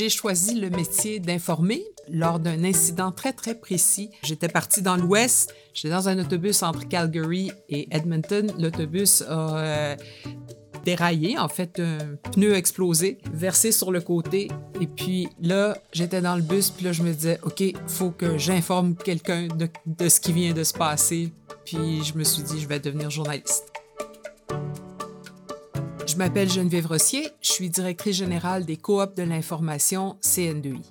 J'ai choisi le métier d'informer lors d'un incident très, très précis. J'étais partie dans l'ouest, j'étais dans un autobus entre Calgary et Edmonton. L'autobus a euh, déraillé, en fait, un pneu explosé, versé sur le côté. Et puis là, j'étais dans le bus, puis là, je me disais, OK, faut que j'informe quelqu'un de, de ce qui vient de se passer. Puis je me suis dit, je vais devenir journaliste. Je m'appelle Geneviève Rossier, je suis directrice générale des coops de l'information CN2I.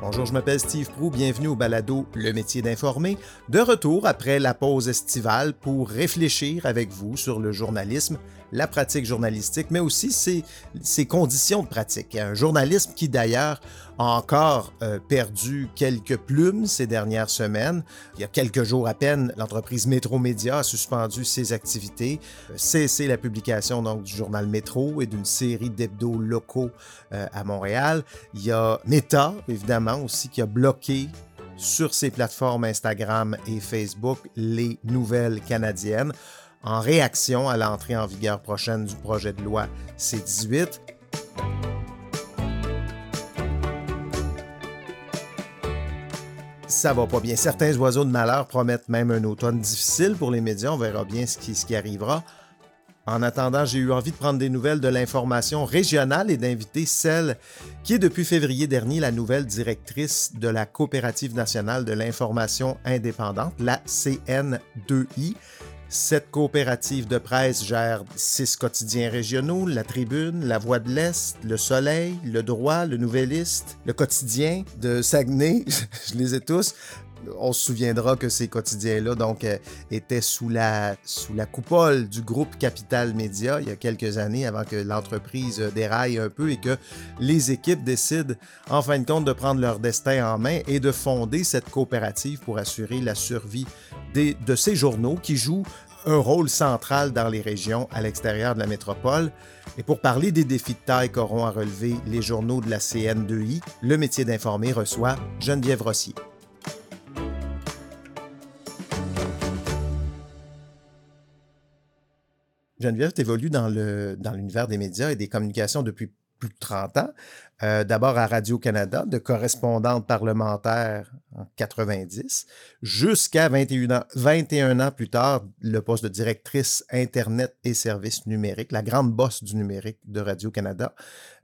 Bonjour, je m'appelle Steve Prou, bienvenue au balado Le métier d'informer, de retour après la pause estivale pour réfléchir avec vous sur le journalisme, la pratique journalistique, mais aussi ses, conditions de pratique. Un journalisme qui d'ailleurs a encore euh, perdu quelques plumes ces dernières semaines. Il y a quelques jours à peine, l'entreprise Métro Média a suspendu ses activités, euh, cessé la publication donc, du journal Métro et d'une série d'hebdos locaux euh, à Montréal. Il y a Meta, évidemment, aussi, qui a bloqué sur ses plateformes Instagram et Facebook les nouvelles canadiennes en réaction à l'entrée en vigueur prochaine du projet de loi C-18. Ça va pas bien. Certains oiseaux de malheur promettent même un automne difficile pour les médias. On verra bien ce qui, ce qui arrivera. En attendant, j'ai eu envie de prendre des nouvelles de l'information régionale et d'inviter celle qui est depuis février dernier la nouvelle directrice de la Coopérative nationale de l'information indépendante, la CN2I. Cette coopérative de presse gère six quotidiens régionaux, La Tribune, La Voix de l'Est, Le Soleil, Le Droit, Le Nouvelliste, Le Quotidien de Saguenay, je les ai tous. On se souviendra que ces quotidiens-là euh, étaient sous la, coupole du groupe Capital Média il y a quelques années avant que l'entreprise déraille un peu et que les équipes décident en fin de compte de prendre leur destin en main et de fonder cette coopérative pour assurer la survie de ces journaux qui jouent un rôle central dans les régions à l'extérieur de la métropole. Et pour parler des défis de taille qu'auront à relever les journaux de la CN2I, le métier d'informer reçoit Geneviève Rossier. Geneviève, tu évolues dans l'univers des médias et des communications depuis plus de 30 ans. Euh, d'abord à Radio-Canada, de correspondante parlementaire en 90, jusqu'à 21 ans, 21 ans plus tard, le poste de directrice Internet et services numériques, la grande bosse du numérique de Radio-Canada.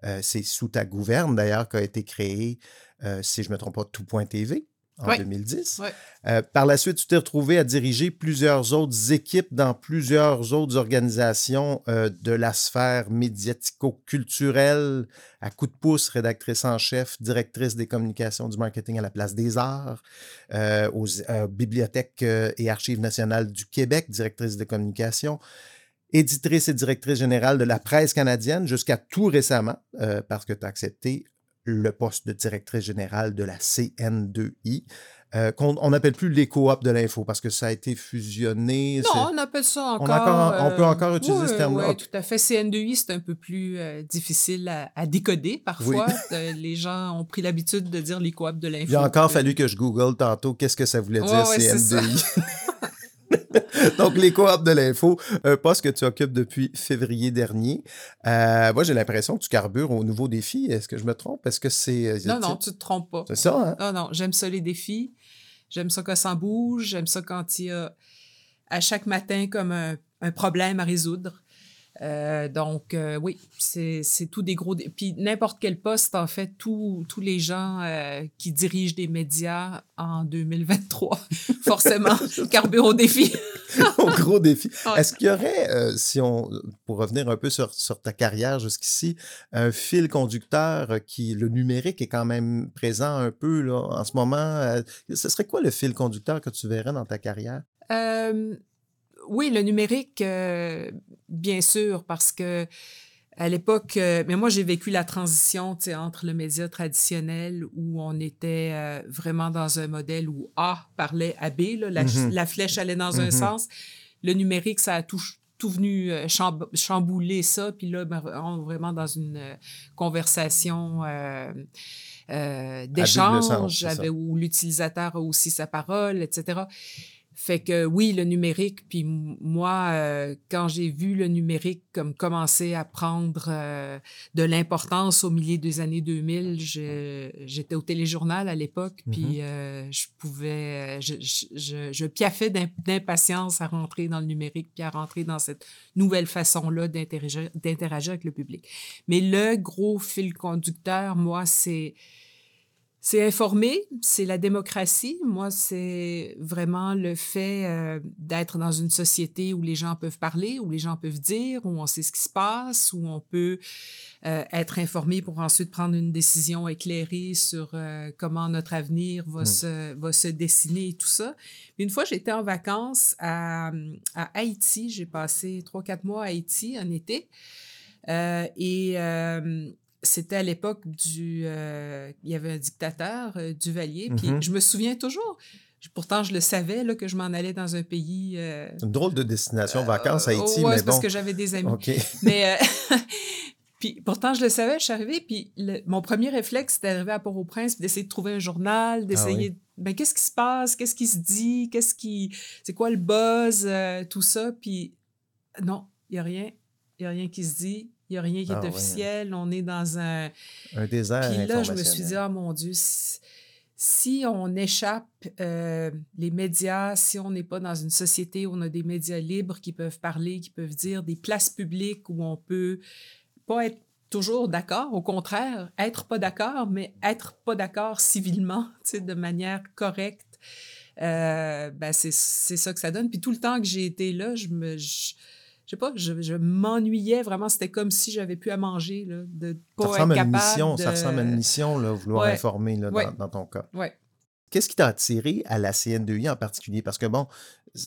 Euh, c'est sous ta gouverne, d'ailleurs, qu'a été créé, euh, si je ne me trompe pas, Tout.tv en 2010. Euh, par la suite, tu t'es retrouvé à diriger plusieurs autres équipes dans plusieurs autres organisations euh, de la sphère médiatico-culturelle, à coup de pouce, rédactrice en chef, directrice des communications du marketing à la place des arts, euh, aux bibliothèques et archives nationales du Québec, directrice des communications éditrice et directrice générale de la presse canadienne jusqu'à tout récemment, parce que tu as accepté le poste de directrice générale de la CN2I. Euh, on n'appelle plus les coops de l'info parce que ça a été fusionné. Non, on appelle ça encore. On, peut encore euh, utiliser ce terme-là. Oui, tout à fait. CN2I, c'est un peu plus euh, difficile à, décoder parfois. les gens ont pris l'habitude de dire les coops de l'info. Il a encore fallu que je google tantôt qu'est-ce que ça voulait dire CN2I. Donc, les coops de l'info, un poste que tu occupes depuis février dernier. Euh, moi, j'ai l'impression que tu carbures au nouveau défi. Est-ce que je me trompe? Est-ce que c'est. Euh, non, non, tu te trompes pas. C'est ça, hein? Non, non, j'aime ça, les défis. J'aime ça quand ça bouge. J'aime ça quand il y a à chaque matin comme un, un problème à résoudre. Euh, donc, euh, oui, c'est tout des gros. Puis n'importe quel poste, en fait, tous les gens euh, qui dirigent des médias en 2023, forcément, carbure au défi. au gros défi. Est-ce qu'il y aurait, si on, pour revenir un peu sur, sur ta carrière jusqu'ici, un fil conducteur qui, le numérique est quand même présent un peu là, en ce moment. ce serait quoi le fil conducteur que tu verrais dans ta carrière? Oui, le numérique, euh, bien sûr, parce que à l'époque, euh, mais moi j'ai vécu la transition entre le média traditionnel où on était euh, vraiment dans un modèle où A parlait à B, mm-hmm. la, flèche allait dans un mm-hmm. sens. Le numérique, ça a tout, tout venu chambouler ça, puis là, ben, on est vraiment dans une conversation d'échange où l'utilisateur a aussi sa parole, etc. Fait que oui, le numérique, puis moi, euh, quand j'ai vu le numérique comme commencer à prendre euh, de l'importance au milieu des années 2000, j'étais au téléjournal à l'époque, mm-hmm. puis euh, je pouvais, je, je, je piaffais d'impatience à rentrer dans le numérique, puis à rentrer dans cette nouvelle façon-là d'interagir avec le public. Mais le gros fil conducteur, moi, c'est c'est informer, c'est la démocratie. Moi, c'est vraiment le fait euh, d'être dans une société où les gens peuvent parler, où les gens peuvent dire, où on sait ce qui se passe, où on peut euh, être informé pour ensuite prendre une décision éclairée sur euh, comment notre avenir va, hmm. se, va se dessiner et tout ça. Une fois, j'étais en vacances à, à Haïti. J'ai passé trois, quatre mois à Haïti en été. et c'était à l'époque du. Euh, il y avait un dictateur, euh, Duvalier, puis mm-hmm. je me souviens toujours. Pourtant, je le savais là, que je m'en allais dans un pays. Euh, Une drôle de destination vacances, Haïti, ouais, mais parce que j'avais des amis. Mais puis pourtant, je le savais, je suis arrivée, puis mon premier réflexe, c'était d'arriver à Port-au-Prince, d'essayer de trouver un journal, ah d'essayer. ben, qu'est-ce qui se passe, qu'est-ce qui se dit, qu'est-ce qui, c'est quoi le buzz, tout ça, puis non, il y a rien, il y a rien qui se dit, il n'y a rien qui est ah officiel. On est dans un. Un désert. Puis là, je me suis dit, oh mon Dieu, si, on échappe euh, les médias, si on n'est pas dans une société où on a des médias libres qui peuvent parler, qui peuvent dire, des places publiques où on peut pas être toujours d'accord, au contraire, être pas d'accord, mais être pas d'accord civilement, de manière correcte. Euh, ben c'est ça que ça donne. Puis tout le temps que j'ai été là, je me je sais pas, je, m'ennuyais vraiment. C'était comme si j'avais plus à manger, là, de pas ça ressemble à une mission, Ça ressemble à une mission, là, vouloir informer là, dans, ton cas. Ouais. Qu'est-ce qui t'a attiré à la CN2I en particulier? Parce que, bon,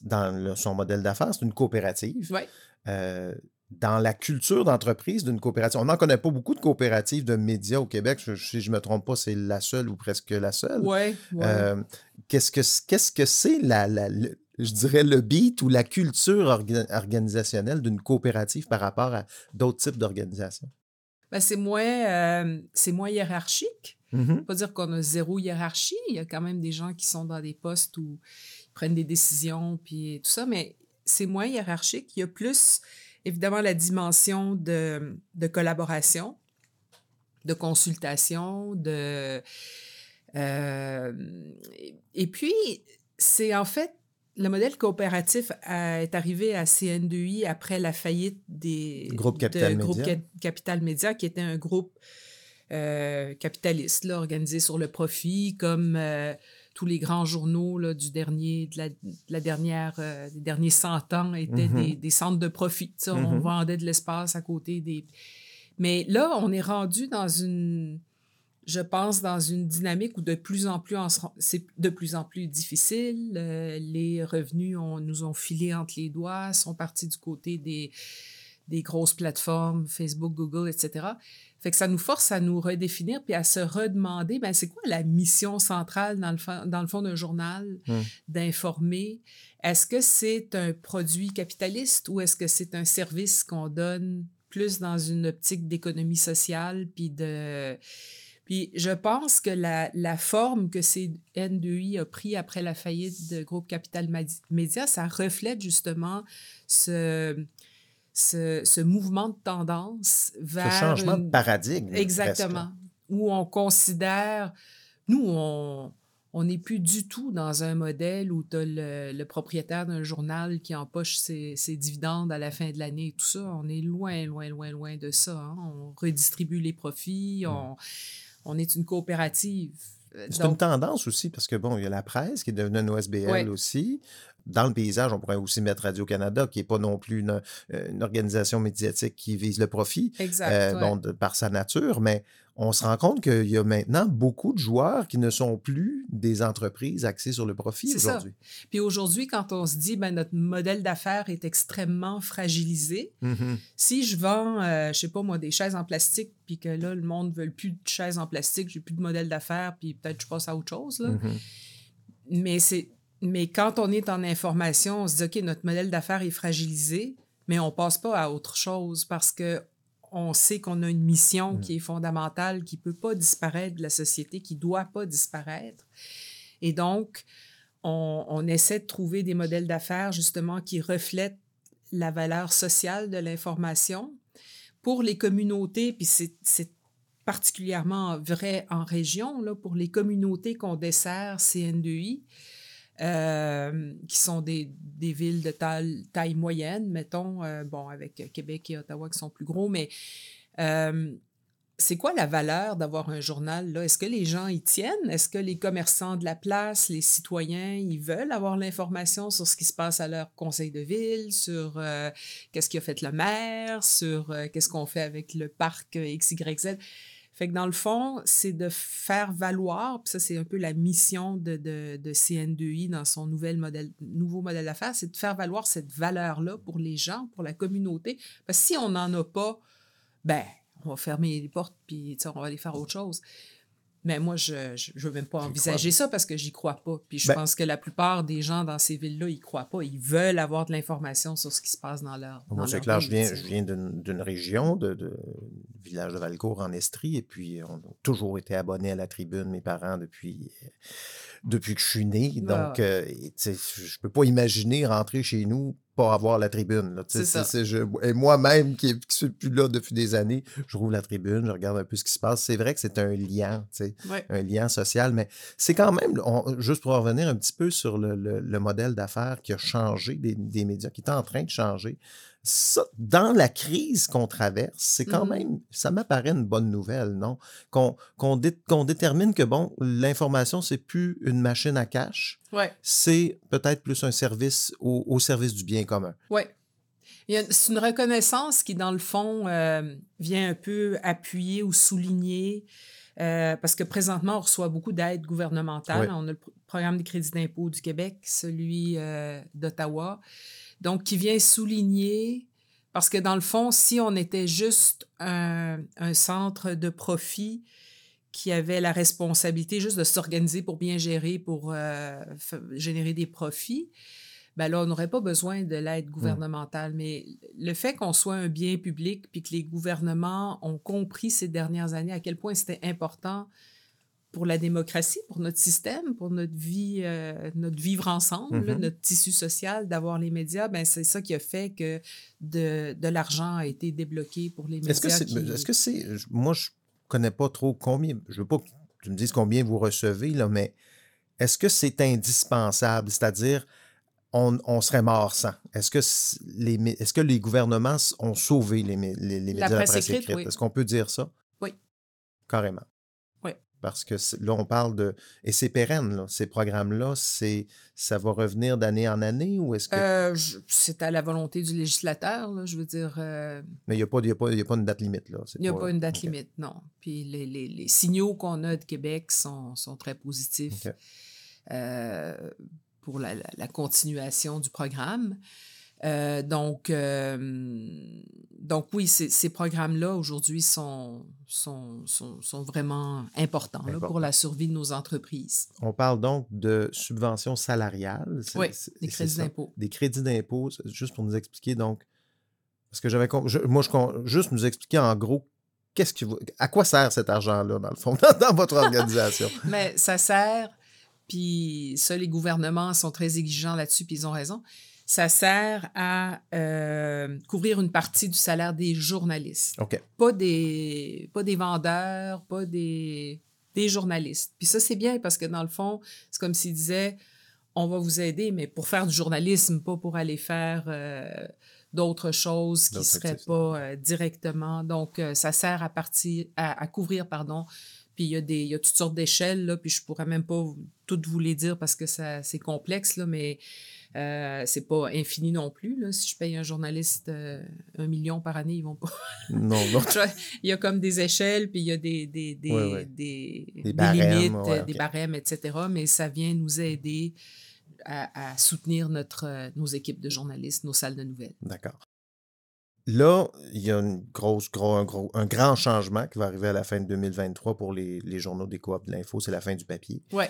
dans son modèle d'affaires, c'est une coopérative. Ouais. Euh, dans la culture d'entreprise d'une coopérative, on n'en connaît pas beaucoup de coopératives de médias au Québec. si je ne me trompe pas, c'est la seule ou presque la seule. Oui. Ouais. Euh, qu'est-ce que c'est -ce que la, la, je dirais, le beat ou la culture organisationnelle d'une coopérative par rapport à d'autres types d'organisations? Ben, c'est moins, euh, moins hiérarchique. Mm-hmm. Pas dire qu'on a zéro hiérarchie. Il y a quand même des gens qui sont dans des postes où ils prennent des décisions, puis tout ça, mais c'est moins hiérarchique. Il y a plus, évidemment, la dimension de, de collaboration, de consultation, de... Euh, et puis, c'est en fait le modèle coopératif est arrivé à CN2I après la faillite des Groupe Capital, de Média. Groupe Capital Média, qui était un groupe euh, capitaliste là, organisé sur le profit, comme euh, tous les grands journaux là, du dernier, de la, dernière, euh, des derniers 100 ans étaient mm-hmm. des, centres de profit. On mm-hmm. vendait de l'espace à côté des. Mais là, on est rendu dans une je pense, dans une dynamique où de plus en plus, c'est de plus en plus difficile. Euh, les revenus on, nous ont filé entre les doigts, sont partis du côté des, des grosses plateformes, Facebook, Google, etc. Fait que ça nous force à nous redéfinir puis à se redemander, ben c'est quoi la mission centrale dans le, dans le fond d'un journal, hmm. d'informer? Est-ce que c'est un produit capitaliste ou est-ce que c'est un service qu'on donne plus dans une optique d'économie sociale puis de puis je pense que la, la forme que CN2I a pris après la faillite de groupe Capital Média, ça reflète justement ce, ce, ce mouvement de tendance vers... Ce changement de paradigme. Exactement. Où on considère... Nous, on on n'est plus du tout dans un modèle où tu as le, propriétaire d'un journal qui empoche ses, ses, dividendes à la fin de l'année et tout ça. On est loin, loin, loin, loin de ça. Hein. On redistribue les profits, mmh. on, on est une coopérative. Euh, c'est une tendance aussi, parce que bon, il y a la presse qui est devenue une OSBL aussi. Dans le paysage, on pourrait aussi mettre Radio-Canada, qui n'est pas non plus une, euh, organisation médiatique qui vise le profit, exact, euh, par sa nature, mais on se rend compte qu'il y a maintenant beaucoup de joueurs qui ne sont plus des entreprises axées sur le profit aujourd'hui. Puis aujourd'hui, quand on se dit ben notre modèle d'affaires est extrêmement fragilisé, mm-hmm. si je vends, euh, je sais pas moi, des chaises en plastique, puis que là, le monde ne veut plus de chaises en plastique, j'ai plus de modèle d'affaires, puis peut-être je passe à autre chose. Là. Mm-hmm. Mais c'est mais quand on est en information, on se dit OK, notre modèle d'affaires est fragilisé, mais on passe pas à autre chose parce que on sait qu'on a une mission mm. qui est fondamentale, qui ne peut pas disparaître de la société, qui ne doit pas disparaître. Et donc, on, on essaie de trouver des modèles d'affaires justement qui reflètent la valeur sociale de l'information pour les communautés, puis c'est particulièrement vrai en région, là, pour les communautés qu'on dessert CN2I, euh, qui sont des, des, villes de taille, moyenne, mettons, euh, bon, avec Québec et Ottawa qui sont plus gros, mais euh, c'est quoi la valeur d'avoir un journal là? Est-ce que les gens y tiennent? Est-ce que les commerçants de la place, les citoyens, ils veulent avoir l'information sur ce qui se passe à leur conseil de ville, sur qu'est-ce qui a fait le maire, sur qu'est-ce qu'on fait avec le parc XYZ? Fait que dans le fond, c'est de faire valoir, puis ça, c'est un peu la mission de, de, de CN2I dans son nouvel modèle, nouveau modèle d'affaires, c'est de faire valoir cette valeur-là pour les gens, pour la communauté. Parce que si on n'en a pas, ben, on va fermer les portes, puis on va aller faire autre chose. Mais moi, je ne veux même pas envisager ça parce que j'y crois pas. Puis je ben pense que la plupart des gens dans ces villes-là, ils croient pas. Ils veulent avoir de l'information sur ce qui se passe dans leur. Moi, c'est clair, je viens, je viens d'une région, de, de, village de Valcourt en Estrie, et puis on a toujours été abonnés à la tribune, mes parents, depuis, depuis que je suis né. Donc, euh, je ne peux pas imaginer rentrer chez nous pas avoir la tribune. C'est ça. et moi-même, qui ne suis plus là depuis des années, je rouvre la tribune, je regarde un peu ce qui se passe. C'est vrai que c'est un lien, un lien social, mais c'est quand même, juste pour revenir un petit peu sur le, modèle d'affaires qui a changé des, des, médias, qui est en train de changer ça, dans la crise qu'on traverse, c'est quand mmh même, ça m'apparaît une bonne nouvelle, non? Qu'on détermine que, bon, l'information, c'est plus une machine à cash. Ouais. C'est peut-être plus un service au, service du bien commun. Oui. C'est une reconnaissance qui, dans le fond, euh, vient un peu appuyer ou souligner, euh, parce que présentement, on reçoit beaucoup d'aides gouvernementales. On a le programme de crédit d'impôt du Québec, celui euh, d'Ottawa. Donc, qui vient souligner, parce que dans le fond, si on était juste un, centre de profit qui avait la responsabilité juste de s'organiser pour bien gérer, pour euh, générer des profits, ben là, on n'aurait pas besoin de l'aide mmh. gouvernementale. Mais le fait qu'on soit un bien public, puis que les gouvernements ont compris ces dernières années à quel point c'était important pour la démocratie, pour notre système, pour notre vie, euh, notre vivre ensemble, mm-hmm. notre tissu social, d'avoir les médias, ben c'est ça qui a fait que de, de l'argent a été débloqué pour les médias. Est-ce que c'est, moi je connais pas trop combien, je veux pas que tu me dises combien vous recevez là, mais est-ce que c'est indispensable, c'est-à-dire on, on, serait mort sans. Est-ce que les, est-ce que les gouvernements ont sauvé les, les, les médias la presse, écrite? Est-ce qu'on peut dire ça? Oui. Carrément. Parce que là, on parle de. Et c'est pérenne, ces programmes-là, c'est ça va revenir d'année en année ou est-ce que. Euh, c'est à la volonté du législateur, je veux dire. Euh Mais il n'y a, pas, a, pas, a pas une date limite, là. Il n'y a pas une date limite, non. Puis les, les, les signaux qu'on a de Québec sont, sont très positifs euh, pour la, la, continuation du programme. Euh, donc, euh, donc oui, ces programmes-là aujourd'hui sont, sont, sont, sont, vraiment importants pour la survie de nos entreprises. On parle donc de subventions salariales. Oui, des crédits d'impôt. Des crédits d'impôt, juste pour nous expliquer donc, parce que j'avais, moi, je, juste nous expliquer en gros qu'est-ce que à quoi sert cet argent-là, dans le fond, dans votre organisation? Mais ça sert, puis ça, les gouvernements sont très exigeants là-dessus, puis ils ont raison ça sert à euh, couvrir une partie du salaire des journalistes. Pas, des, pas des vendeurs, pas des, des journalistes. Puis ça, c'est bien parce que dans le fond, c'est comme s'ils disaient on va vous aider, mais pour faire du journalisme, pas pour aller faire euh, d'autres choses qui ne seraient pas euh, directement. Donc, ça sert à, partir, à, couvrir, pardon. Puis il y, a des, il y a toutes sortes d'échelles, là, puis je pourrais même pas toutes vous les dire parce que c'est complexe, là, mais euh, c'est pas infini non plus. Là. Si je paye un journaliste euh, un million par année, ils vont pas. non, non. il y a comme des échelles, puis il y a des, des, des, des, limites, des barèmes, etc. Mais ça vient nous aider à, soutenir notre, euh, nos équipes de journalistes, nos salles de nouvelles. D'accord. Là, il y a une grosse, gros, un, gros, un grand changement qui va arriver à la fin de 2023 pour les, les journaux des coop de l'info, c'est la fin du papier. Ouais.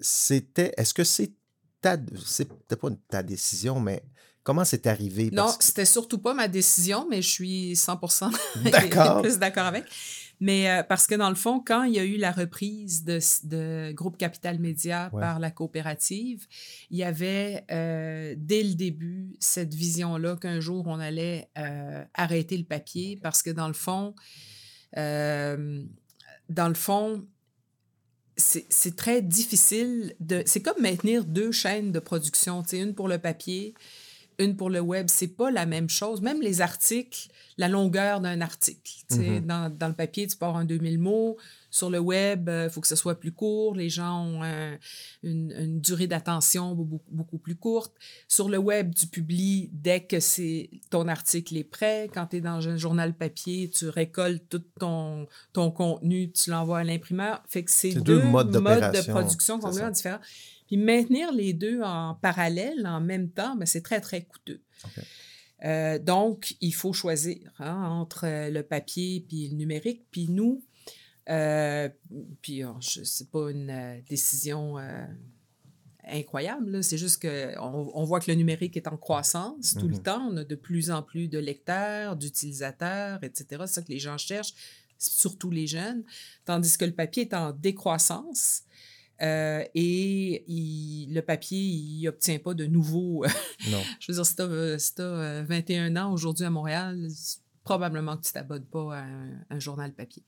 c'était, est-ce que c'est c'était pas ta décision, mais comment c'est arrivé? Non, c'était surtout pas ma décision, mais je suis 100% d'accord. plus d'accord avec. Mais euh, parce que dans le fond, quand il y a eu la reprise de, de Groupe Capital Média par la coopérative, il y avait euh, dès le début cette vision-là qu'un jour on allait euh, arrêter le papier parce que dans le fond, dans le fond, c'est très difficile de. C'est comme maintenir deux chaînes de production, une pour le papier, une pour le web, c'est pas la même chose. Même les articles, la longueur d'un article. Mm-hmm. dans, dans, le papier, tu pars en 2000 mots. Sur le web, il euh, faut que ce soit plus court. Les gens ont une, une, durée d'attention beaucoup, beaucoup, plus courte. Sur le web, tu publies dès que c'est ton article est prêt. Quand tu es dans un journal papier, tu récoltes tout ton, ton contenu, tu l'envoies à l'imprimeur. Fait que c'est deux, modes, de production complètement différents. Puis maintenir les deux en parallèle, en même temps, ben, c'est très, très coûteux. Euh, donc, il faut choisir hein, entre euh, le papier puis le numérique. Puis nous, euh, puis oh, ce n'est pas une décision incroyable, c'est juste qu'on on voit que le numérique est en croissance tout le mm-hmm. temps. On a de plus en plus de lecteurs, d'utilisateurs, etc. C'est ça que les gens cherchent, surtout les jeunes. Tandis que le papier est en décroissance. Euh, et le papier, il n'obtient pas de nouveaux. non. Je veux dire, si tu as, 21 ans aujourd'hui à Montréal, probablement que tu ne t'abonnes pas à un, journal papier.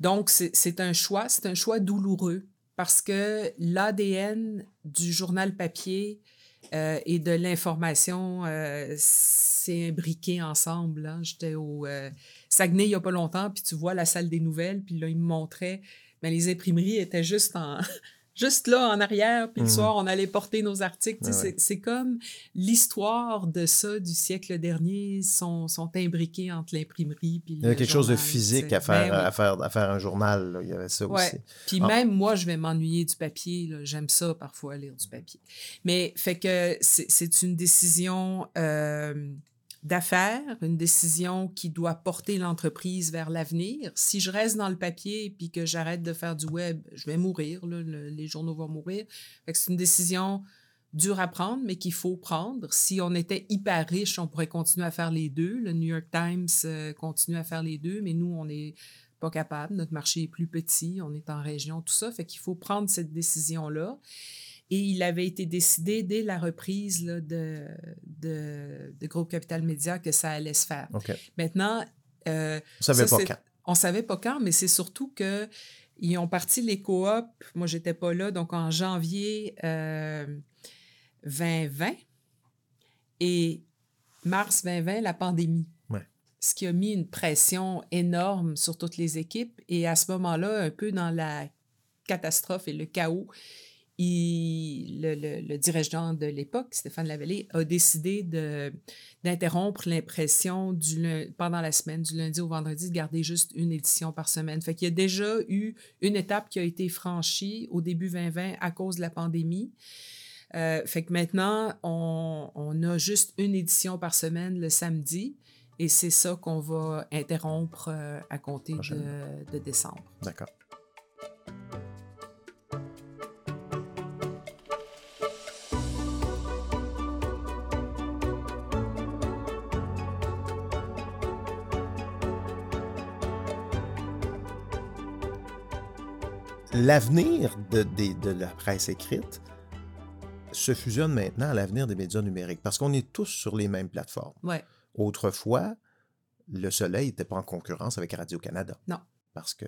Donc, c'est un choix, c'est un choix douloureux parce que l'ADN du journal papier euh, et de l'information, euh, c'est imbriqué ensemble. Hein. J'étais au Saguenay il n'y a pas longtemps, puis tu vois la salle des nouvelles, puis là, il me montrait mais les imprimeries étaient juste en juste là en arrière, puis le mmh. soir, on allait porter nos articles. C'est comme l'histoire de ça du siècle dernier sont, sont imbriqués entre l'imprimerie puis Il y avait quelque chose de physique à faire, ben à faire, à faire un journal. Il y avait ça aussi. Puis ah. même moi, je vais m'ennuyer du papier. J'aime ça parfois lire du papier. Mais fait que c'est une décision... Euh, d'affaires, une décision qui doit porter l'entreprise vers l'avenir. Si je reste dans le papier puis que j'arrête de faire du web, je vais mourir, les journaux vont mourir. C'est une décision dure à prendre, mais qu'il faut prendre. Si on était hyper riche, on pourrait continuer à faire les deux. Le New York Times euh, continue à faire les deux, mais nous, on n'est pas capable. Notre marché est plus petit, on est en région, tout ça. Fait qu'il faut prendre cette décision-là. Et il avait été décidé dès la reprise de, de, Groupe Capital Média que ça allait se faire. Maintenant, euh, on savait pas quand. On savait pas quand, mais c'est surtout que ils ont parti les coops. Moi, j'étais pas là, donc en janvier 2020 euh, et mars 2020, la pandémie. Ce qui a mis une pression énorme sur toutes les équipes. Et à ce moment-là, un peu dans la catastrophe et le chaos, le, dirigeant de l'époque, Stéphane Lavallée, a décidé d'interrompre l'impression pendant la semaine, du lundi au vendredi, de garder juste une édition par semaine. Fait qu'il y a déjà eu une étape qui a été franchie au début 2020 à cause de la pandémie. Euh, fait que maintenant, on, a juste une édition par semaine le samedi. Et c'est ça qu'on va interrompre euh, à compter de, de décembre. D'accord. L'avenir de, de, la presse écrite se fusionne maintenant à l'avenir des médias numériques parce qu'on est tous sur les mêmes plateformes. Autrefois, Le Soleil n'était pas en concurrence avec Radio-Canada. Non. Parce que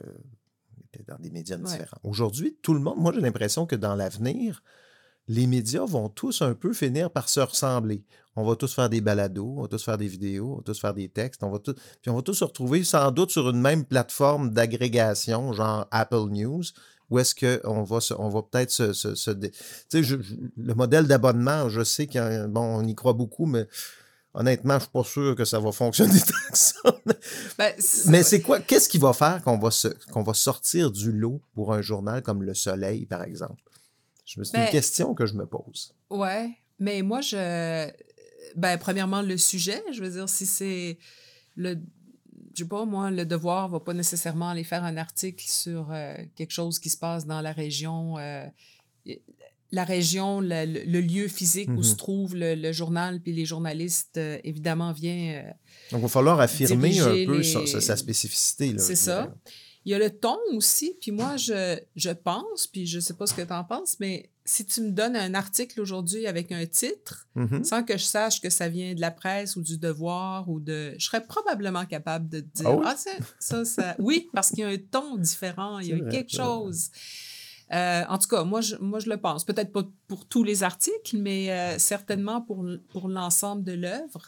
était dans des médias différents. Aujourd'hui, tout le monde, moi j'ai l'impression que dans l'avenir, les médias vont tous un peu finir par se ressembler. On va tous faire des balados, on va tous faire des vidéos, on va tous faire des textes, on va tous, puis on va tous se retrouver sans doute sur une même plateforme d'agrégation, genre Apple News, où est-ce qu'on va, on va peut-être se... se, le modèle d'abonnement, je sais qu'on bon, y croit beaucoup, mais honnêtement, je ne suis pas sûr que ça va fonctionner tant que ça. Ben, mais c'est quoi? Qu'est-ce qui va faire qu'on va, qu'on va sortir du lot pour un journal comme Le Soleil, par exemple? C'est une ben question que je me pose. Ouais, mais moi, je. Ben, premièrement, le sujet, je veux dire, si c'est le je sais pas, moi, le devoir va pas nécessairement aller faire un article sur euh, quelque chose qui se passe dans la région. Euh, la région, le, lieu physique où Mhm. se trouve le, le journal, puis les journalistes, euh, évidemment, vient. euh, Donc, il va falloir affirmer un peu les- sa, sa- spécificité. C'est ça. Il y a le ton aussi, puis moi, je, je pense, puis je sais pas ce que tu en penses, mais si tu me donnes un article aujourd'hui avec un titre, Mhm. sans que je sache que ça vient de la presse ou du devoir ou de... Je serais probablement capable de te dire, Ah oui? ah, ça, ça. Oui, parce qu'il y a un ton différent, il y a vrai, quelque vrai. chose. Euh, en tout cas, moi je, moi, je le pense. Peut-être pas pour tous les articles, mais euh, certainement pour, pour l'ensemble de l'œuvre.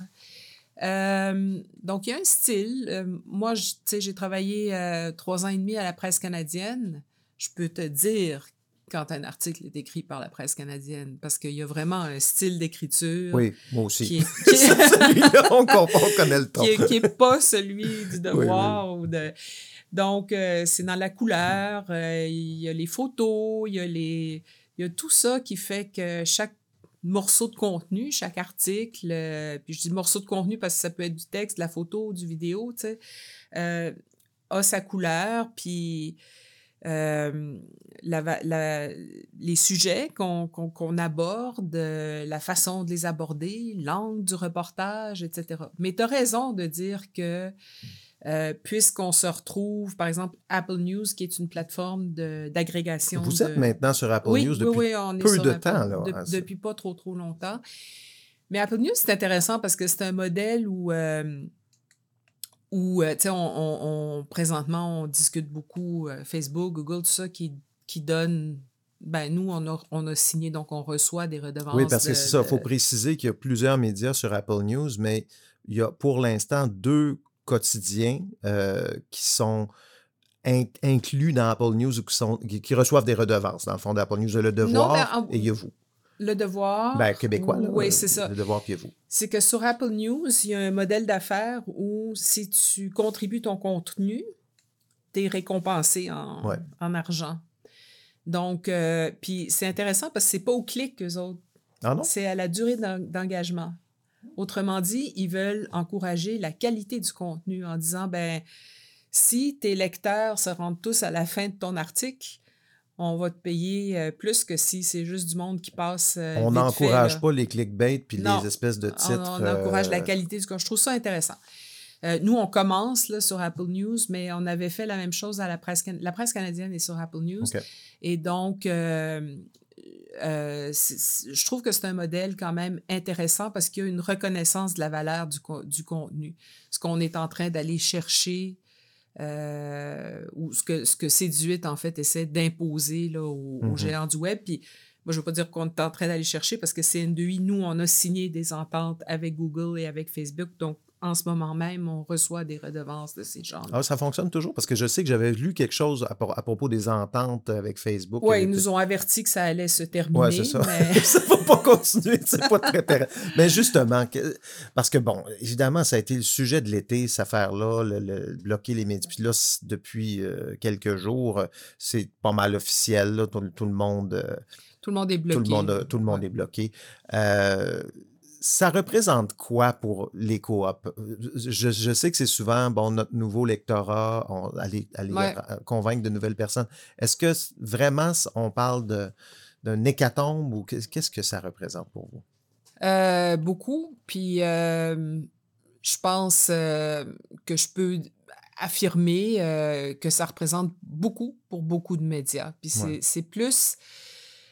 Euh, donc, il y a un style. Moi, tu sais, j'ai travaillé trois ans et demi à la presse canadienne. Je peux te dire quand un article est écrit par la presse canadienne, parce qu'il y a vraiment un style d'écriture Oui, moi aussi. qui est, qui est- on, connaît le qui est, qui est pas celui du devoir ou de donc euh, c'est dans la couleur euh, il y a les photos il y a les il y a tout ça qui fait que chaque morceau de contenu chaque article euh, puis je dis morceau de contenu parce que ça peut être du texte de la photo du vidéo tu sais a sa couleur puis euh, la va- la- les sujets qu'on aborde, euh, la façon de les aborder, l'angle du reportage, etc. Mais tu as raison de dire que euh, puisqu'on se retrouve, par exemple, Apple News, qui est une plateforme d'agrégation. Vous de... êtes maintenant sur Apple oui, News depuis oui, on est peu sur de Apple temps, là, de- hein, depuis pas trop, trop longtemps. Mais Apple News, c'est intéressant parce que c'est un modèle où, euh, où euh, tu sais, on, on- on- présentement, on discute beaucoup euh, Facebook, Google, tout ça, qui, qui donne... Ben, nous, on a, on a signé, donc on reçoit des redevances. Oui, parce que c'est ça. Il faut de- préciser qu'il y a plusieurs médias sur Apple News, mais il y a pour l'instant deux quotidiens euh, qui sont in- inclus dans Apple News ou qui, sont, qui, qui reçoivent des redevances. Dans le fond, d'Apple News, le Devoir mais en- et il y a vous. Le devoir. Ben, québécois, là. Oui, euh, c'est ça. Le Devoir puis vous. c'est que sur Apple News, il y a un modèle d'affaires où si tu contribues ton contenu, tu es récompensé en, Ouais. en argent. Donc, euh, puis c'est intéressant parce que c'est pas au clic eux autres, Ah non? c'est à la durée d'en- d'engagement. Autrement dit, ils veulent encourager la qualité du contenu en disant, ben, si tes lecteurs se rendent tous à la fin de ton article, on va te payer euh, plus que si c'est juste du monde qui passe. euh, On n'encourage pas les clickbait puis Non. les espèces de titres. On, encourage la euh, qualité du contenu. Je trouve ça intéressant. Nous, on commence là, sur Apple News, mais on avait fait la même chose à la presse, can- la presse canadienne est sur Apple News. Et donc, euh, je trouve que c'est un modèle quand même intéressant parce qu'il y a une reconnaissance de la valeur du, co- du contenu. Ce qu'on est en train d'aller chercher, euh, ou ce que, ce que Séduite, en fait, essaie d'imposer là, aux, aux Mhm. géants du web. Puis, moi, je ne veux pas dire qu'on est en train d'aller chercher parce que CN2I, nous, on a signé des ententes avec Google et avec Facebook. Donc, en ce moment même, on reçoit des redevances de ces gens Ah, ça fonctionne toujours parce que je sais que j'avais lu quelque chose à, pro- à propos des ententes avec Facebook. Oui, ils avait nous ont averti que ça allait se terminer. Ouais, c'est ça. mais- ça va pas continuer, c'est pas très. Mais justement, que- parce que bon, évidemment, ça a été le sujet de l'été, cette affaire-là, le, le- bloquer les médias. Puis là, depuis euh, quelques jours, euh, c'est pas mal officiel, là, tout, tout le monde, euh, Tout le monde est bloqué. tout le monde, tout le monde Ouais. est bloqué. Euh, ça représente quoi pour les coops? Je, je sais que c'est souvent, bon, notre nouveau lectorat, on, aller, aller Ouais. ra- convaincre de nouvelles personnes. Est-ce que vraiment on parle d'un hécatombe ou qu'est- qu'est-ce que ça représente pour vous? Euh, beaucoup. Puis, euh, je pense euh, que je peux affirmer euh, que ça représente beaucoup pour beaucoup de médias. Puis, c'est Ouais. c'est plus...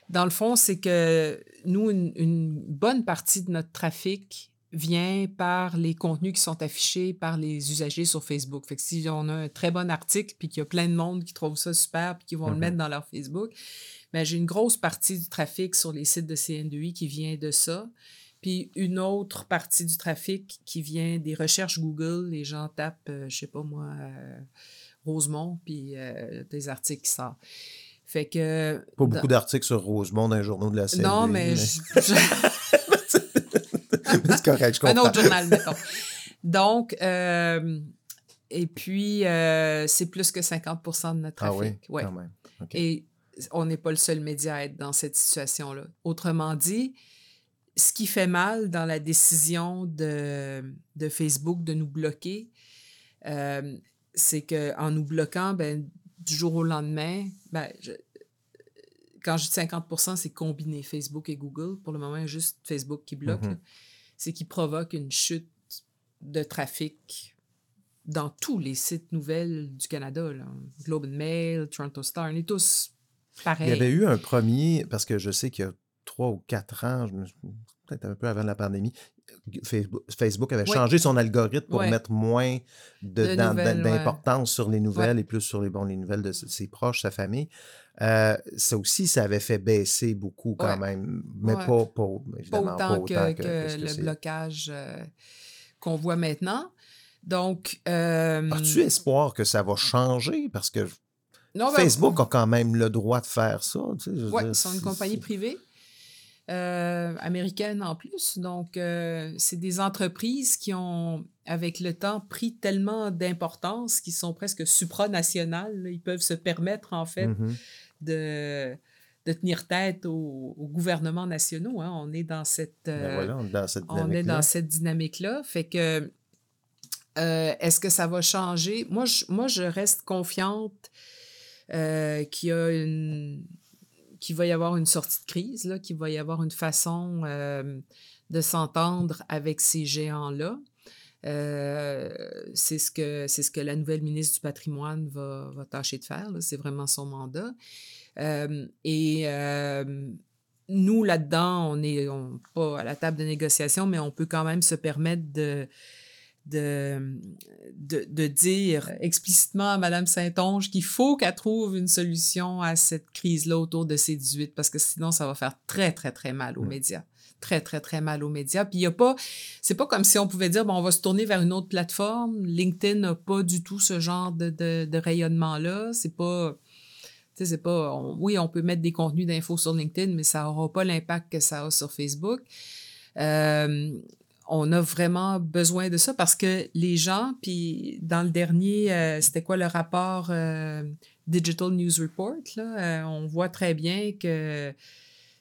Dans le fond, c'est que nous, une, une bonne partie de notre trafic vient par les contenus qui sont affichés par les usagers sur Facebook. Fait que si on a un très bon article puis qu'il y a plein de monde qui trouve ça super puis qui vont le Mhm. mettre dans leur Facebook, ben, j'ai une grosse partie du trafic sur les sites de CN2I qui vient de ça. Puis une autre partie du trafic qui vient des recherches Google. Les gens tapent, euh, je sais pas moi, euh, Rosemont, puis euh, des articles qui sortent. Fait que... Pas beaucoup d'articles sur Rosemont dans les journaux de la CNDI. Non, mais... je- c'est correct, je un comprends. autre journal, mettons. Donc, euh, et puis, euh, c'est plus que 50% de notre Ah trafic. oui, Ouais. quand même. Et on n'est pas le seul média à être dans cette situation-là. Autrement dit, ce qui fait mal dans la décision de, de Facebook de nous bloquer, euh, c'est qu'en nous bloquant, ben, du jour au lendemain, ben, je- quand je dis 50% c'est combiné Facebook et Google. Pour le moment, il y a juste Facebook qui bloque. Mhm. C'est qui provoque une chute de trafic dans tous les sites nouvelles du Canada. Là. Globe and Mail, Toronto Star, on est tous pareils. Il y avait eu un premier, parce que je sais qu'il y a trois ou quatre ans, peut-être un peu avant la pandémie, Facebook, avait Oui. changé son algorithme pour mettre moins d'importance sur les nouvelles et plus sur les, bon, les nouvelles de ses proches, sa famille. Euh, ça aussi, ça avait fait baisser beaucoup quand Ouais. même, mais pas, autant, pas que, autant que, que que ce que le blocage euh, qu'on voit maintenant. Donc, euh, As-tu espoir que ça va changer? Parce que non, ben, Facebook a quand même le droit de faire ça. Tu sais, Oui, ils sont une compagnie privée, euh, américaine en plus. Donc, euh, c'est des entreprises qui ont, avec le temps, pris tellement d'importance qu'ils sont presque supranationales. là. Ils peuvent se permettre, en fait, Mhm. de, de tenir tête aux, aux gouvernements nationaux. hein. On est dans cette... Ben euh, voilà, on est dans cette est dynamique-là. dans cette dynamique-là. Fait que, est-ce que ça va changer? Moi, je, moi, je reste confiante qu'il y a une qu'il va y avoir une sortie de crise, qu'il va y avoir une façon euh, de s'entendre avec ces géants-là. Euh, c'est ce que c'est ce que la nouvelle ministre du patrimoine va, va tâcher de faire. C'est vraiment son mandat. Euh, et nous, là-dedans, on n'est pas à la table de négociation, mais on peut quand même se permettre de, de, de, de dire explicitement à Mme Saint-Onge qu'il faut qu'elle trouve une solution à cette crise-là autour de ces 18, parce que sinon, ça va faire très, très, très mal aux Mm. médias. Très, très, très mal aux médias. Puis il n'y a pas, c'est pas comme si on pouvait dire, bon, on va se tourner vers une autre plateforme. LinkedIn n'a pas du tout ce genre de, de, de rayonnement-là. C'est pas, tu sais, c'est pas, on- oui, on peut mettre des contenus d'infos sur LinkedIn, mais ça n'aura pas l'impact que ça a sur Facebook. Euh, on a vraiment besoin de ça parce que les gens, puis dans le dernier, euh, c'était quoi le rapport euh, Digital News Report, là, euh, on voit très bien que,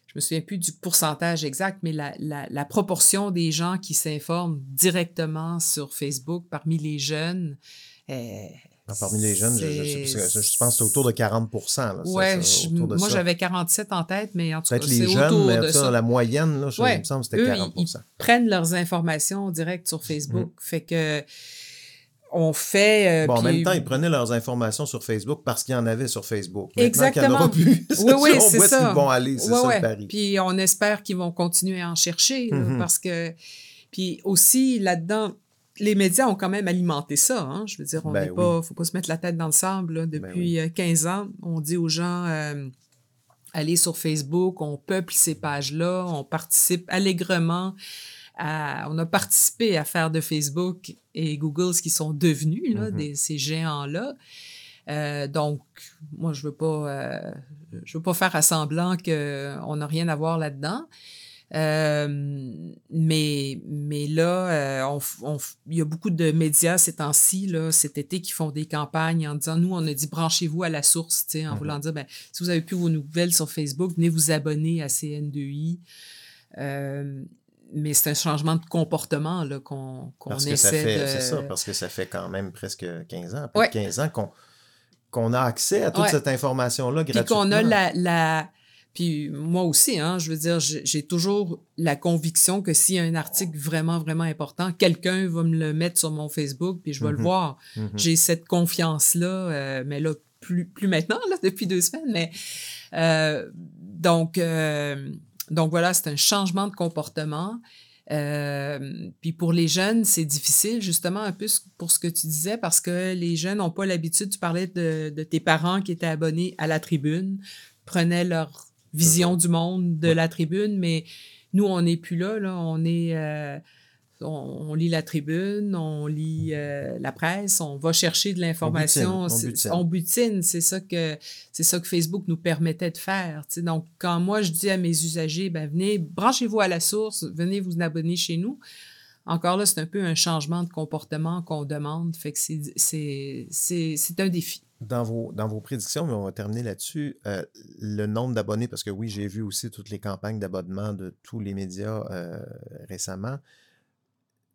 je me souviens plus du pourcentage exact, mais la, la, la proportion des gens qui s'informent directement sur Facebook parmi les jeunes. Parmi les jeunes, je, pense que c'est autour de 40 là, ça, Ouais, ça, je- autour de moi j'avais 47 en tête, mais en tout cas, c'est les jeunes, autour mais de ça, ça. la moyenne, là, je, Ouais. il me semble que c'était Eux, 40 ils, ils prennent leurs informations direct sur Facebook. Fait que on fait. euh, Bon, en même temps, ils prenaient leurs informations sur Facebook parce qu'il y en avait sur Facebook. Maintenant qu'il n'y en Exactement. aura plus, Oui, oui, c'est ça. vont aller. C'est Ouais, ça le pari. Puis on espère qu'ils vont continuer à en chercher là, Mhm. parce que. Puis aussi, là-dedans, les médias ont quand même alimenté ça. Hein? Je veux dire, on Ben n'est oui. pas. faut pas se mettre la tête dans le sable. là. Depuis euh, 15 ans, on dit aux gens. euh, Allez sur Facebook, on peuple ces pages-là, on participe allègrement à- on a participé à faire de Facebook et Google ce qu'ils sont devenus, là, Mhm. des, ces géants-là. Euh, donc, moi, je veux pas, euh, je veux pas faire à semblant qu'on n'a rien à voir là-dedans. Euh, mais, mais là, euh, on on il y a beaucoup de médias ces temps-ci, cet été, qui font des campagnes en disant, nous, on a dit branchez-vous à la source, en Mhm. voulant dire, ben, si vous avez plus vos nouvelles sur Facebook, venez vous abonner à CN2I. Euh, mais c'est un changement de comportement qu'on ça essaie fait, de... c'est ça, parce que ça fait quand même presque 15 ans, plus Ouais. de 15 ans qu'on qu'on a accès à toute Ouais. cette information-là Puis gratuitement. qu'on a la, la... Puis moi aussi, hein, je veux dire, j'ai toujours la conviction que s'il y a un article vraiment, vraiment important, quelqu'un va me le mettre sur mon Facebook, puis je vais le Mhm. voir. Mhm. J'ai cette confiance-là, euh, mais là, plus, plus maintenant, là, depuis deux semaines. Mais, euh, donc, euh, donc voilà, c'est un changement de comportement. Euh, puis pour les jeunes, c'est difficile, justement, un peu pour ce que tu disais, parce que les jeunes n'ont pas l'habitude, tu parlais de, de tes parents qui étaient abonnés à la tribune, prenaient leur vision du monde de Ouais. la tribune, mais nous, on n'est plus là, là, on est... euh, on, on lit la tribune, on lit euh, la presse, on va chercher de l'information, On butine, on c'est- butine. ça que c'est ça que Facebook nous permettait de faire. Donc quand moi je dis à mes usagers, ben venez, branchez-vous à la source, venez vous abonner chez nous. Encore là, c'est un peu un changement de comportement qu'on demande, fait que c'est c'est c'est c'est un défi. Dans vos, prédictions, mais on va terminer là-dessus, euh, le nombre d'abonnés, parce que oui, j'ai vu aussi toutes les campagnes d'abonnement de tous les médias euh, récemment.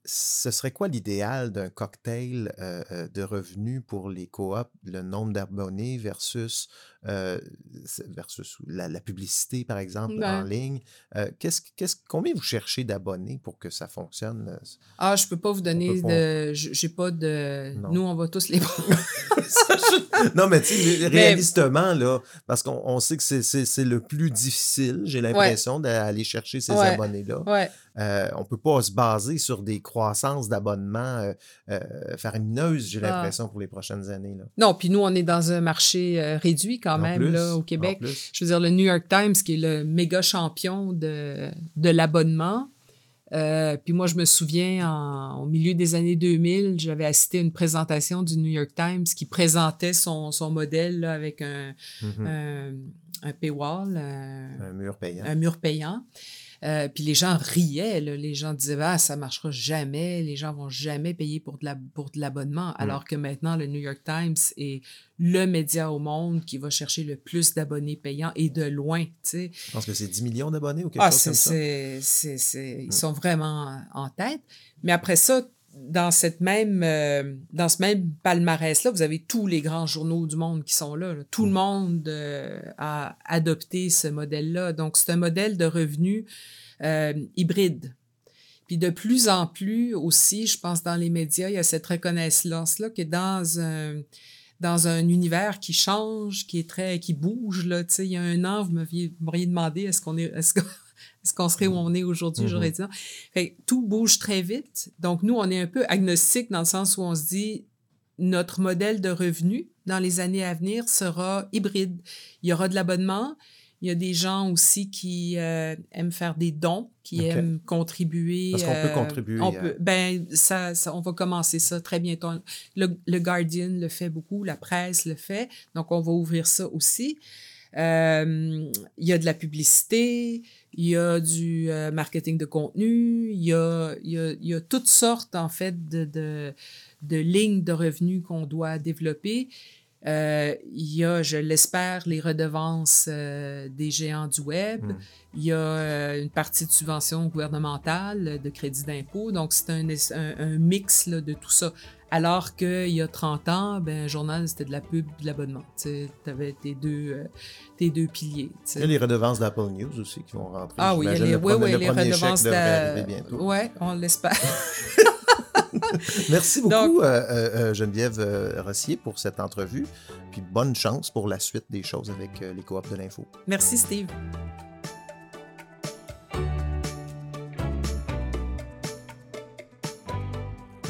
ce serait quoi l'idéal d'un cocktail euh, de revenus pour les coops, le nombre d'abonnés versus, euh, versus la, la publicité, par exemple, en ligne? Euh, qu'est-ce, qu'est-ce, combien vous cherchez d'abonnés pour que ça fonctionne? euh, ah, je peux pas vous donner de. J'ai pas de. Non. Nous, on va tous les non, mais tu sais, réalistement, là, parce qu'on on sait que c'est, c'est- c'est le plus difficile, j'ai l'impression, d'aller chercher ces Ouais. abonnés-là. Euh, on peut pas se baser sur des croissances d'abonnements euh, euh, faramineuses, j'ai Ah. l'impression, pour les prochaines années. Là. Non, puis nous, on est dans un marché réduit quand En même, plus, là, au Québec. Je veux dire, le New York Times, qui est le méga champion de, de l'abonnement. Euh, puis moi, je me souviens, en- au milieu des années 2000, j'avais assisté à une présentation du New York Times qui présentait son, son modèle là, avec un, Mhm. un, un paywall, un, Un mur payant. un mur payant. Euh, puis les gens riaient, là. les gens disaient ah, ça marchera jamais, les gens vont jamais payer pour de la- pour de l'abonnement, alors que maintenant le New York Times est le média au monde qui va chercher le plus d'abonnés payants et de loin, tu sais. Je pense que c'est 10 millions d'abonnés ou quelque Ah, chose comme ça. c'est, c'est, c'est- ils sont vraiment en tête. Mais après ça, dans, cette même, euh, dans ce même palmarès-là, vous avez tous les grands journaux du monde qui sont là. là. Tout le monde euh, a adopté ce modèle-là. Donc, c'est un modèle de revenu euh, hybride. Puis de plus en plus aussi, je pense, dans les médias, il y a cette reconnaissance-là que dans un, dans un univers qui change, qui est très, qui bouge, là, tu sais, il y a un an, vous m'aviez, vous m'auriez demandé est-ce qu'on est, est-ce qu'on, est-ce qu'on serait où on est aujourd'hui? Mhm. J'aurais dit non. Fait que tout bouge très vite. Donc, nous, on est un peu agnostique dans le sens où on se dit notre modèle de revenu dans les années à venir sera hybride. Il y aura de l'abonnement. Il y a des gens aussi qui euh, aiment faire des dons, qui aiment contribuer. Parce qu'on peut euh, contribuer On peut, ben, ça, ça- on va commencer ça très bientôt. Le, le Guardian le fait beaucoup, la presse le fait. Donc, on va ouvrir ça aussi. Euh, il y a de la publicité, il y a du euh, marketing de contenu, il y a, il y a, il y a toutes sortes, en fait, de, de, de lignes de revenus qu'on doit développer. Euh, il y a, je l'espère, les redevances euh, des géants du web. Mm. Il y a euh, une partie de subvention gouvernementale, de crédit d'impôt. Donc, c'est un, un, un mix là, de tout ça. Alors qu'il y a 30 ans, ben, un journal, c'était de la pub, de l'abonnement. Tu avais tes deux, tes deux piliers. Il y a les redevances d'Apple News aussi qui vont rentrer. Ah oui, il y a les, le oui, premier- oui, le les redevances. Ouais, on l'espère. Merci beaucoup, Donc- euh, euh, euh, Geneviève euh, Rossier, pour cette entrevue. Puis bonne chance pour la suite des choses avec euh, les coops de l'info. Merci, Steve.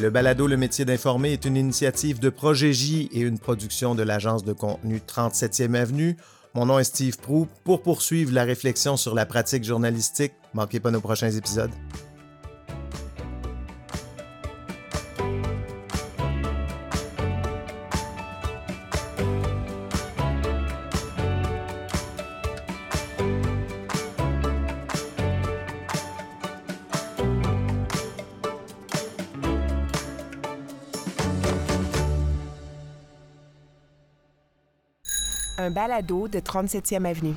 Le balado Le métier d'informer est une initiative de Projet J et une production de l'agence de contenu 37e Avenue. Mon nom est Steve Prou. Pour poursuivre la réflexion sur la pratique journalistique, manquez pas nos prochains épisodes. Balado de 37e Avenue.